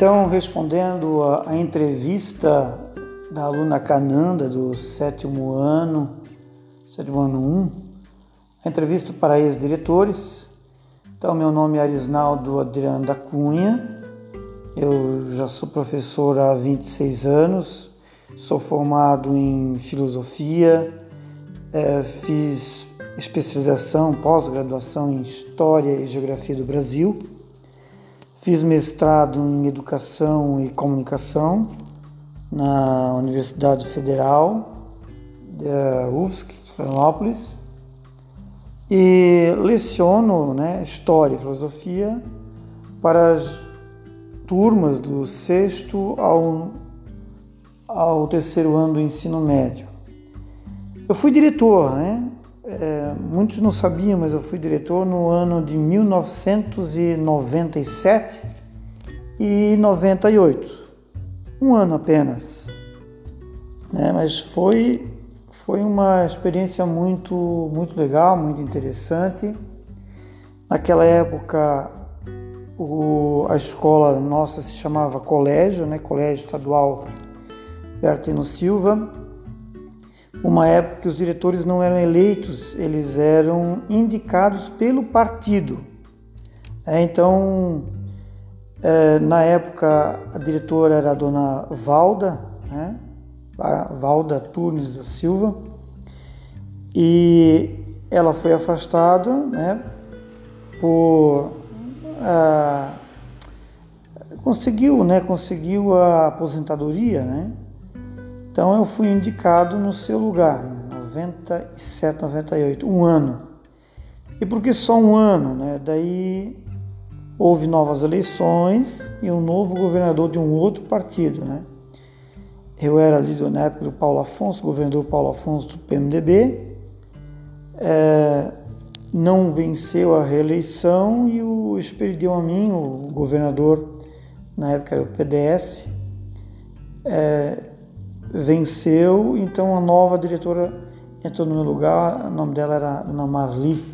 Então, respondendo a, entrevista da aluna Cananda do sétimo ano, sétimo ano 1, a entrevista para ex-diretores. Então, meu nome é Arisnaldo Adriano da Cunha, eu já sou professor há 26 anos, sou formado em filosofia, é, fiz especialização, pós-graduação em História e Geografia do Brasil Fiz mestrado em Educação e Comunicação na Universidade Federal da UFSC, Florianópolis, e leciono né, História e Filosofia para as turmas do sexto ao, ao terceiro ano do ensino médio. Eu fui diretor, né? É, muitos não sabiam, mas eu fui diretor no ano de 1997 e 98. Um ano apenas. Né? Mas foi, foi uma experiência muito, muito legal, muito interessante. Naquela época, o, a escola nossa se chamava Colégio, né? Colégio Estadual Bertino Silva uma época que os diretores não eram eleitos, eles eram indicados pelo partido. É, então, é, na época, a diretora era a dona Valda, né? Valda Tunes da Silva, e ela foi afastada né, por. Uh, conseguiu, né, conseguiu a aposentadoria, né? Então eu fui indicado no seu lugar, em 97, 98, um ano. E por que só um ano? Né? Daí houve novas eleições e um novo governador de um outro partido. Né? Eu era ali na época do Paulo Afonso, governador Paulo Afonso do PMDB. É, não venceu a reeleição e o expediu a mim, o governador, na época era o PDS, é, venceu, então a nova diretora entrou no meu lugar, o nome dela era Dona Marli,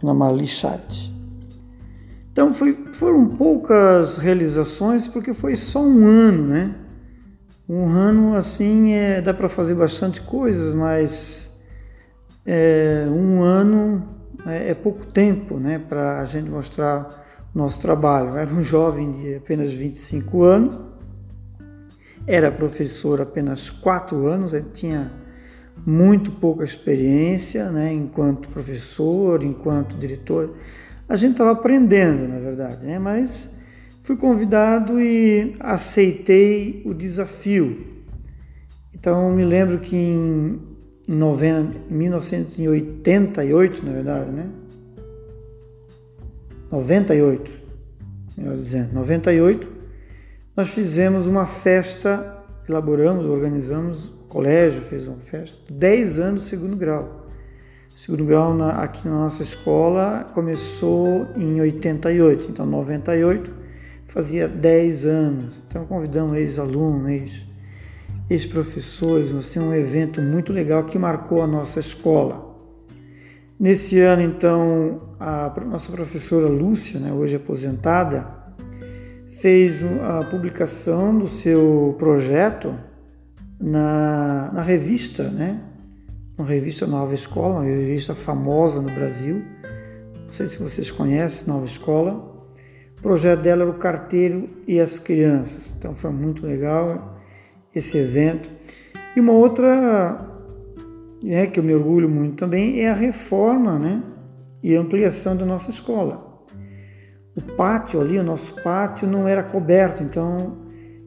Dona Marli Chat. Então foi, foram poucas realizações porque foi só um ano, né? Um ano assim é, dá para fazer bastante coisas, mas é, um ano é, é pouco tempo, né? Para a gente mostrar nosso trabalho. Eu era um jovem de apenas 25 anos era professor apenas quatro anos, ele tinha muito pouca experiência, né, enquanto professor, enquanto diretor. A gente estava aprendendo, na verdade, né, mas fui convidado e aceitei o desafio. Então me lembro que em, em 1988, na verdade, né? 98, melhor dizendo, 98, nós fizemos uma festa, elaboramos, organizamos, o colégio fez uma festa, 10 anos segundo grau. O segundo grau na, aqui na nossa escola começou em 88, então 98 fazia 10 anos. Então convidamos ex-alunos, ex-professores, nós tínhamos um evento muito legal que marcou a nossa escola. Nesse ano, então, a nossa professora Lúcia, né, hoje aposentada, fez a publicação do seu projeto na, na revista, né? Uma revista Nova Escola, uma revista famosa no Brasil. Não sei se vocês conhecem Nova Escola. O projeto dela era o Carteiro e as Crianças. Então foi muito legal esse evento. E uma outra né, que eu me orgulho muito também é a reforma né, e ampliação da nossa escola o pátio ali, o nosso pátio não era coberto, então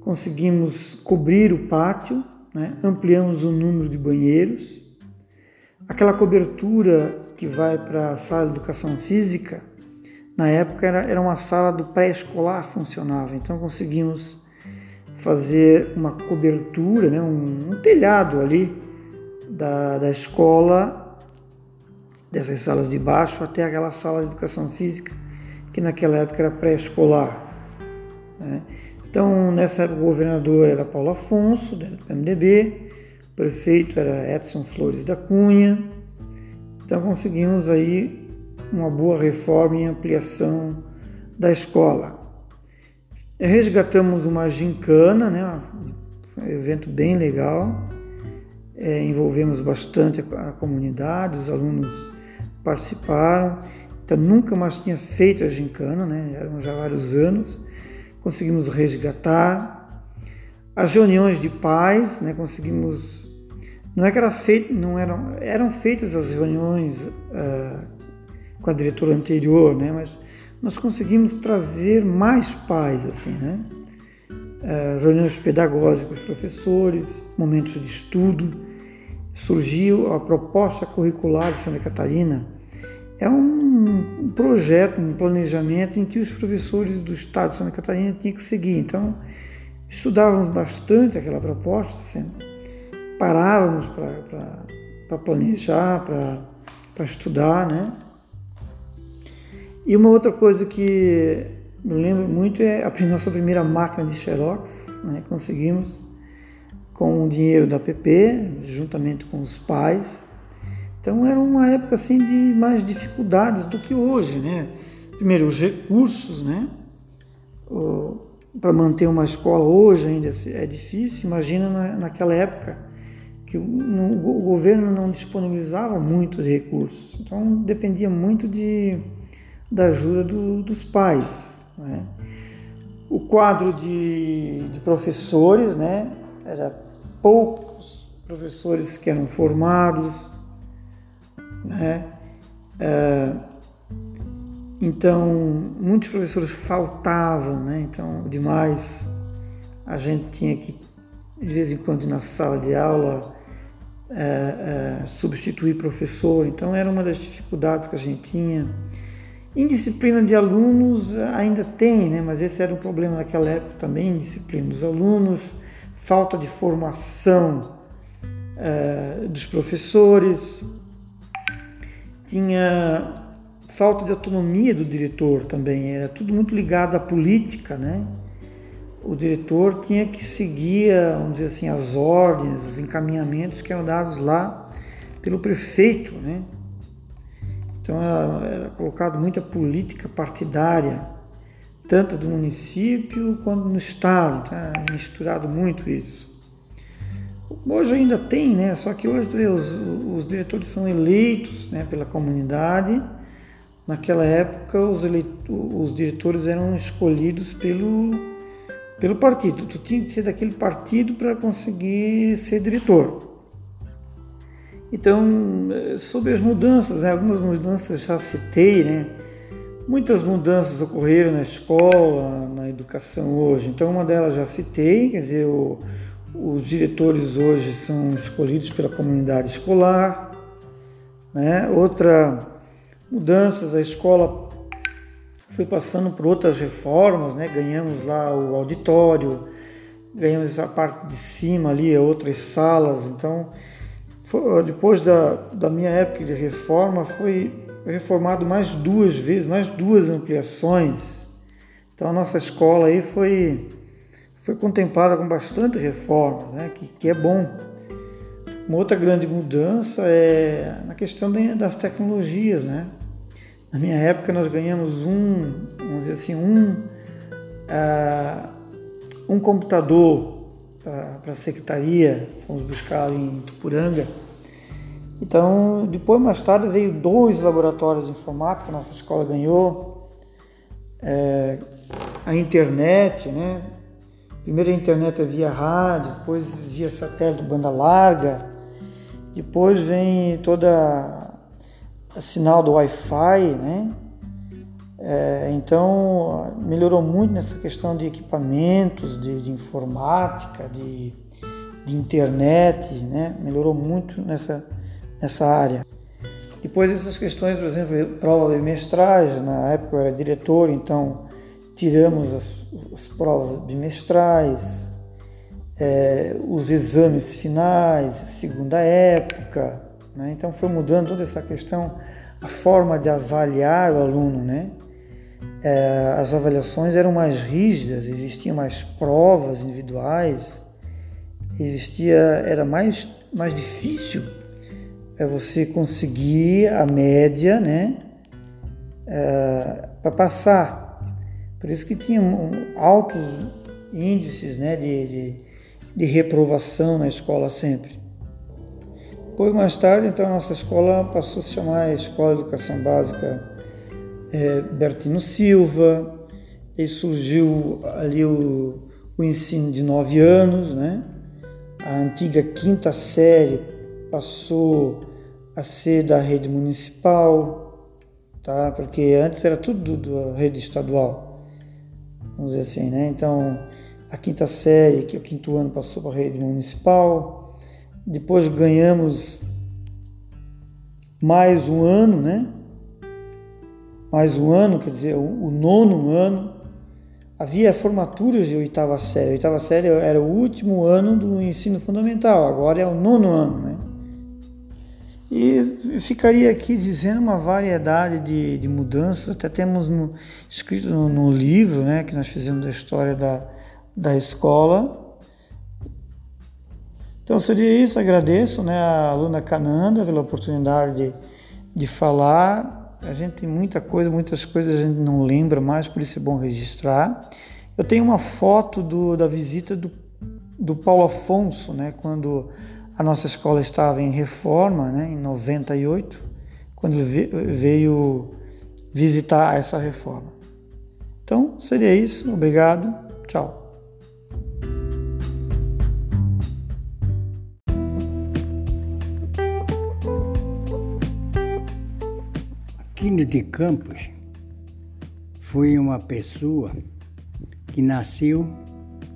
conseguimos cobrir o pátio, né? ampliamos o número de banheiros. Aquela cobertura que vai para a sala de educação física, na época era, era uma sala do pré-escolar funcionava, então conseguimos fazer uma cobertura, né? um, um telhado ali da, da escola, dessas salas de baixo até aquela sala de educação física que naquela época era pré-escolar. Né? Então, nessa época, o governador era Paulo Afonso, do PMDB, o prefeito era Edson Flores da Cunha. Então, conseguimos aí uma boa reforma e ampliação da escola. Resgatamos uma gincana, né? Foi um evento bem legal. É, envolvemos bastante a, a comunidade, os alunos participaram. Então nunca mais tinha feito a gincana, né? Eram já vários anos. Conseguimos resgatar as reuniões de pais, né? Conseguimos não é que era feito, não eram, eram feitas as reuniões uh, com a diretora anterior, né? Mas nós conseguimos trazer mais pais, assim, né? Uh, reuniões pedagógicas, professores, momentos de estudo. Surgiu a proposta curricular de Santa Catarina. É um projeto, um planejamento em que os professores do estado de Santa Catarina tinham que seguir. Então, estudávamos bastante aquela proposta, parávamos para planejar, para estudar, né? E uma outra coisa que me lembro muito é a nossa primeira máquina de Xerox, né? Conseguimos com o dinheiro da PP, juntamente com os pais. Então era uma época assim de mais dificuldades do que hoje, né? Primeiro os recursos, né? Para manter uma escola hoje ainda é difícil. Imagina na, naquela época que o, o governo não disponibilizava muitos recursos, então dependia muito de, da ajuda do, dos pais. Né? O quadro de, de professores, né, era poucos professores que eram formados, né? É, então muitos professores faltavam, né? Então demais a gente tinha que de vez em quando na sala de aula é, é, substituir professor, então era uma das dificuldades que a gente tinha. Indisciplina de alunos ainda tem, né? mas esse era um problema naquela época também, indisciplina dos alunos, falta de formação é, dos professores, tinha falta de autonomia do diretor também, era tudo muito ligado à política, né? o diretor tinha que seguir, vamos dizer assim, as ordens, os encaminhamentos que eram dados lá pelo prefeito, né? Então era, era colocado muita política partidária, tanto do município quanto no estado, tá? misturado muito isso. Hoje ainda tem, né? Só que hoje os, os diretores são eleitos né, pela comunidade. Naquela época os, os diretores eram escolhidos pelo pelo partido. Tu tinha que ser daquele partido para conseguir ser diretor. Então, sobre as mudanças, né? algumas mudanças já citei, né? Muitas mudanças ocorreram na escola, na educação hoje. Então, uma delas já citei, quer dizer, o, os diretores hoje são escolhidos pela comunidade escolar. Né? Outra mudanças, a escola fui passando por outras reformas, né? ganhamos lá o auditório, ganhamos essa parte de cima ali, outras salas. Então, foi, depois da, da minha época de reforma, foi reformado mais duas vezes, mais duas ampliações. Então, a nossa escola aí foi, foi contemplada com bastante reformas, né? que, que é bom. Uma outra grande mudança é na questão das tecnologias, né? Na minha época nós ganhamos um, vamos dizer assim, um, uh, um computador para a secretaria, fomos buscar em Tupuranga. Então, depois, mais tarde, veio dois laboratórios de informática, nossa escola ganhou. É, a internet, né? Primeiro a internet é via rádio, depois via satélite banda larga, depois vem toda sinal do Wi-Fi, né? É, então melhorou muito nessa questão de equipamentos, de, de informática, de, de, internet, né? Melhorou muito nessa, nessa área. Depois essas questões, por exemplo, prova bimestrais, na época eu era diretor, então tiramos as, as provas bimestrais, é, os exames finais, segunda época, né? Então foi mudando toda essa questão, a forma de avaliar o aluno. Né? É, as avaliações eram mais rígidas, existiam mais provas individuais, existia, era mais, mais difícil é você conseguir a média né? É, para passar. Por isso que tinha altos índices né, de, de, de reprovação na escola sempre. Depois, mais tarde, então, a nossa escola passou a se chamar Escola de Educação Básica é, Bertino Silva, e surgiu ali o, o ensino de nove anos, né? A antiga quinta série passou a ser da rede municipal, tá? Porque antes era tudo da rede estadual, vamos dizer assim, né? Então, a quinta série, que é o quinto ano, passou para a rede municipal, depois ganhamos mais um ano, né? Mais um ano, quer dizer, o, nono ano. Havia formaturas de oitava série. Oitava série era o último ano do ensino fundamental, agora é o nono ano, né? E ficaria aqui dizendo uma variedade de, de mudanças, até temos no, escrito no, no livro né, que nós fizemos da história da, da escola, então seria isso, agradeço né, a aluna Cananda pela oportunidade de, de falar. A gente tem muita coisa, muitas coisas a gente não lembra mais, por isso é bom registrar. Eu tenho uma foto do, da visita do, do Paulo Afonso, né, quando a nossa escola estava em reforma, né, em 98, quando veio visitar essa reforma. Então seria isso, obrigado, tchau. Aquino de Campos foi uma pessoa que nasceu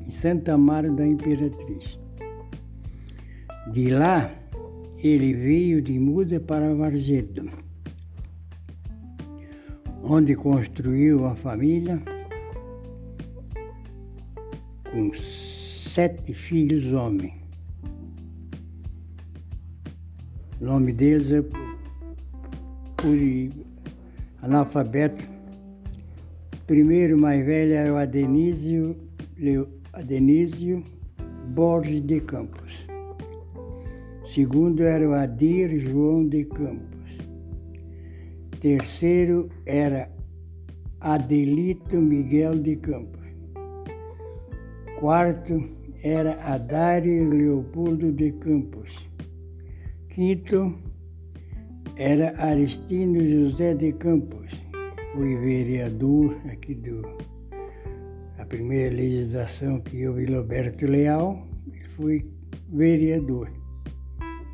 em Santa Amaro da Imperatriz. De lá, ele veio de muda para Varzedo, onde construiu a família com sete filhos homens. O nome deles é analfabeto. Primeiro mais velho era o Adenísio, Adenísio Borges de Campos. Segundo era o Adir João de Campos. Terceiro era Adelito Miguel de Campos. Quarto era Adário Leopoldo de Campos. Quinto era Aristino José de Campos, fui vereador aqui do a primeira legislação que houve Roberto Leal, ele foi vereador.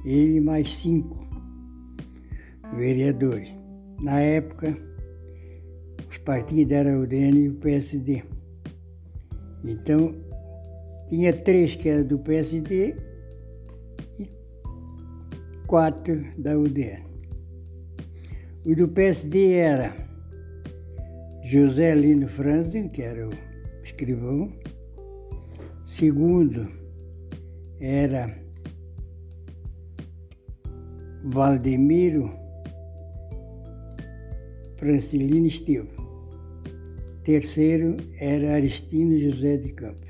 Ele mais cinco vereadores. Na época, os partidos eram o DN e o PSD. Então, tinha três que eram do PSD e quatro da UDN. O do PSD era José Lino Franzen, que era o escrivão. Segundo era Valdemiro Francilino Estevo. Terceiro era Aristino José de Campos.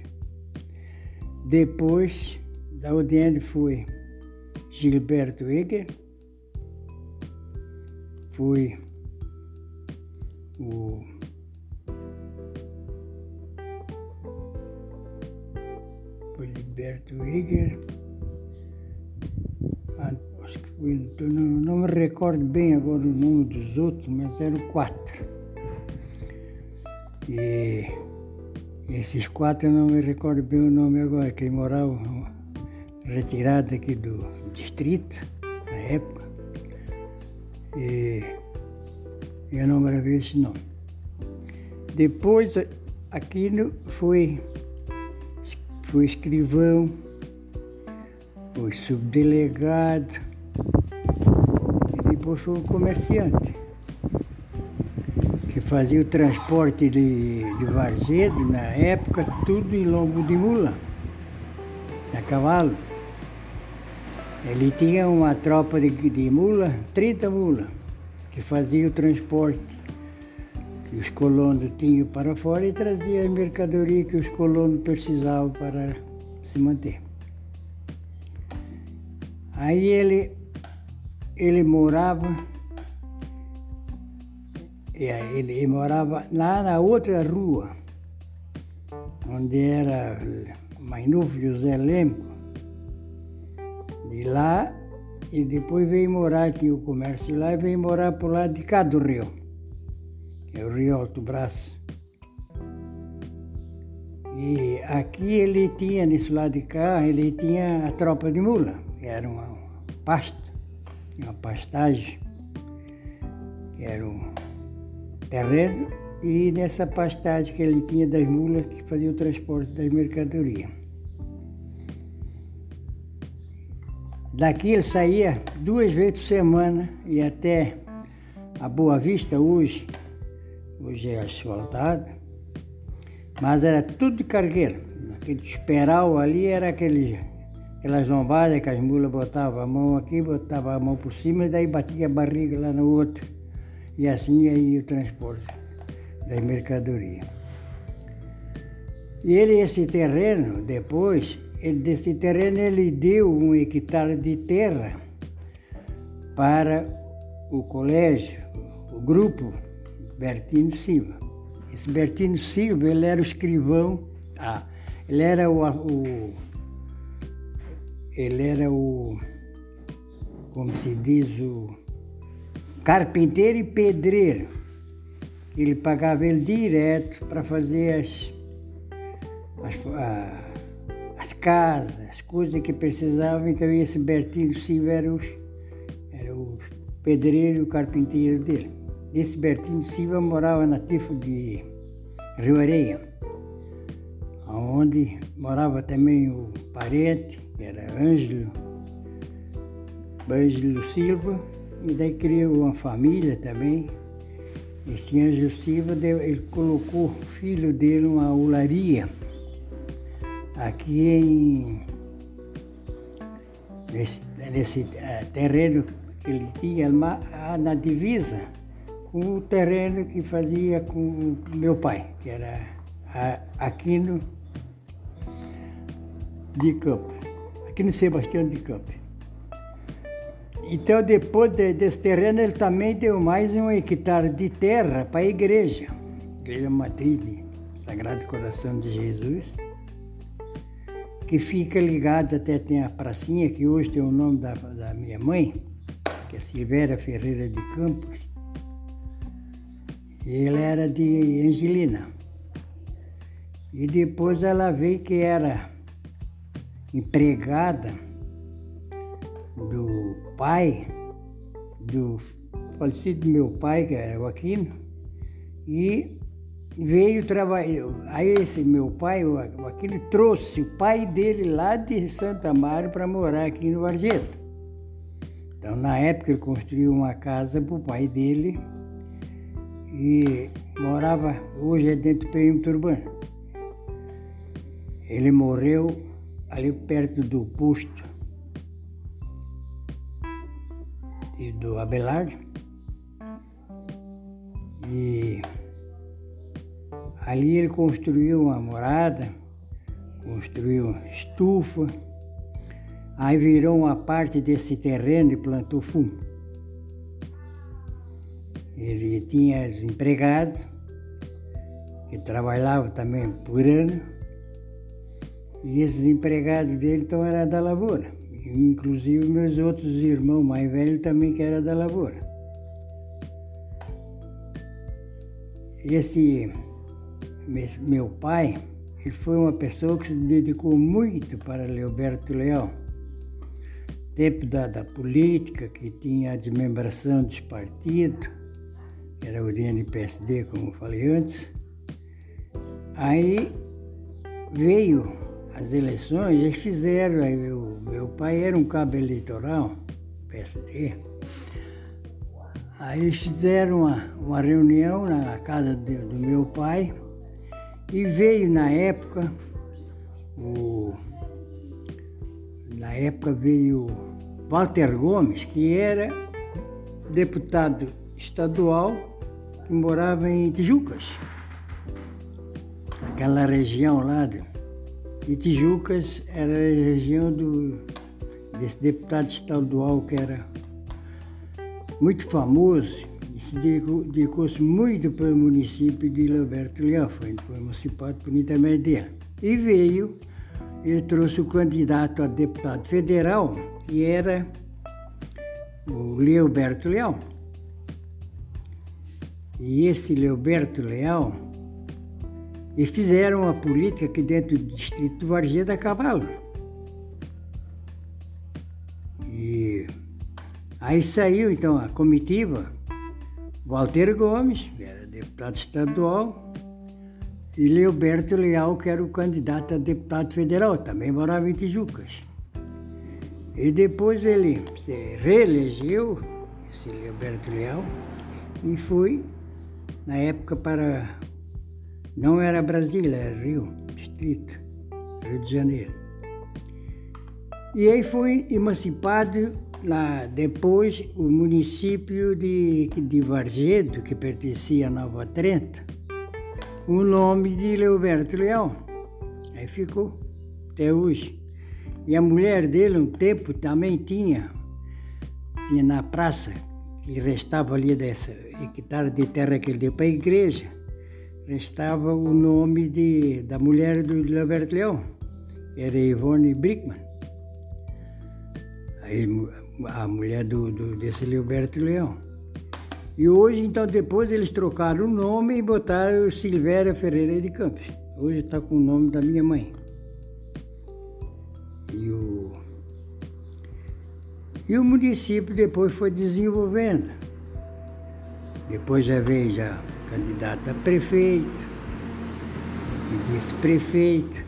Depois, da audiência foi Gilberto Eger, foi o foi Liberto Eger, foi, não, me recordo bem agora o nome dos outros, mas eram quatro. E esses quatro eu não me recordo bem o nome agora, que moravam retirados aqui do distrito, na época. E eu não gravei esse nome. Depois, aquilo foi, foi escrivão, foi subdelegado, depois foi comerciante, que fazia o transporte de, de Varzedo, na época, tudo em lombo de mula, a cavalo. Ele tinha uma tropa de, de mula, 30 mulas, que fazia o transporte que os colonos tinham para fora e trazia a mercadoria que os colonos precisavam para se manter. Aí ele, ele morava ele, morava lá na outra rua, onde era Mainufo José Lemco. De lá, e depois veio morar, tinha o comércio lá, e veio morar por lá de cá do rio, que é o Rio Alto Braço. E aqui ele tinha, nesse lado de cá, ele tinha a tropa de mula, que era uma pasta, uma pastagem, que era um terreno, e nessa pastagem que ele tinha das mulas que fazia o transporte das mercadorias. Daqui ele saía duas vezes por semana e até a Boa Vista hoje, hoje é asfaltado, mas era tudo de cargueiro. Aquele esperal ali era aquele, aquelas lombadas que as mulas botavam a mão aqui, botavam a mão por cima e daí batia a barriga lá no outro. E assim ia o transporte das mercadorias. E ele, esse terreno, depois, ele, desse terreno ele deu um hectare de terra para o colégio, o grupo Bertino Silva. Esse Bertino Silva, ele era o escrivão, ah, ele era o, o ele era o, como se diz, o carpinteiro e pedreiro. Ele pagava ele direto para fazer as, as, as casas, as coisas que precisavam. Então esse Bertinho Silva era, os, era o pedreiro e o carpinteiro dele. Esse Bertinho Silva morava na Tifo de Rio Areia, onde morava também o parente, era Ângelo, Ângelo Silva, e daí criou uma família também. Esse Ângelo Silva, ele colocou o filho dele numa olaria aqui em nesse, nesse uh, terreno que ele tinha na divisa com o terreno que fazia com meu pai, que era Aquino de Campo, aqui no Sebastião de Campo. Então, depois de, desse terreno, ele também deu mais um hectare de terra para a igreja, igreja matriz de Sagrado Coração de Jesus que fica ligado, até tem a pracinha, que hoje tem o nome da, da minha mãe, que é Silvéria Ferreira de Campos. E ele era de Angelina. E depois ela veio que era empregada do pai, do falecido meu pai, que era o Aquino, e veio trabalhar. Aí esse meu pai, o Aquino, trouxe o pai dele lá de Santa Mário para morar aqui no Varjeto. Então, na época, ele construiu uma casa para o pai dele e morava, hoje é dentro do perímetro urbano. Ele morreu ali perto do posto do Abelardo. E Ali ele construiu uma morada, construiu estufa, aí virou uma parte desse terreno e plantou fumo. Ele tinha empregados que trabalhavam também por ano, e esses empregados dele então eram da lavoura. Inclusive meus outros irmãos mais velhos também que eram da lavoura. Esse meu pai, ele foi uma pessoa que se dedicou muito para Leoberto Leão. Tempo da, da política, que tinha a desmembração dos partidos, era o DNPSD, como falei antes. Aí veio as eleições, eles fizeram, aí meu, meu pai era um cabo eleitoral, PSD, Aí eles fizeram uma, uma reunião na casa de, do meu pai, e veio na época, o, na época veio Walter Gomes, que era deputado estadual que morava em Tijucas. Aquela região lá de, de Tijucas era a região do, desse deputado estadual que era muito famoso, dedicou-se muito para o município de Leoberto Leão, foi, foi emancipado por intermédio dele. E veio, ele trouxe o candidato a deputado federal, e era o Leoberto Leão. E esse Leoberto Leão, e fizeram uma política aqui dentro do distrito do Vargem da Cavalo. E aí saiu então a comitiva, Walter Gomes, que era deputado estadual, e Leoberto Leal, que era o candidato a deputado federal, também morava em Tijucas. E depois ele se reelegeu, esse Leoberto Leal, e foi, na época, para. Não era Brasília, era Rio, Distrito, Rio de Janeiro. E aí foi emancipado lá, depois o município de, de Vargedo, que pertencia a Nova Trento, o nome de Leoberto Leão. Aí ficou, até hoje. E a mulher dele, um tempo, também tinha, tinha na praça, que restava ali dessa hectare de terra que ele deu para a igreja, restava o nome de, da mulher do Leoberto Leão, era Ivone Brickman. Aí, a mulher do, do, desse Leoberto Leão. E hoje, então, depois eles trocaram o nome e botaram Silvéria Ferreira de Campos. Hoje está com o nome da minha mãe. E o, e o município depois foi desenvolvendo. Depois já veio já candidato a prefeito, vice-prefeito.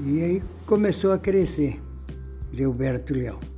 E aí começou a crescer, Leoberto Leão.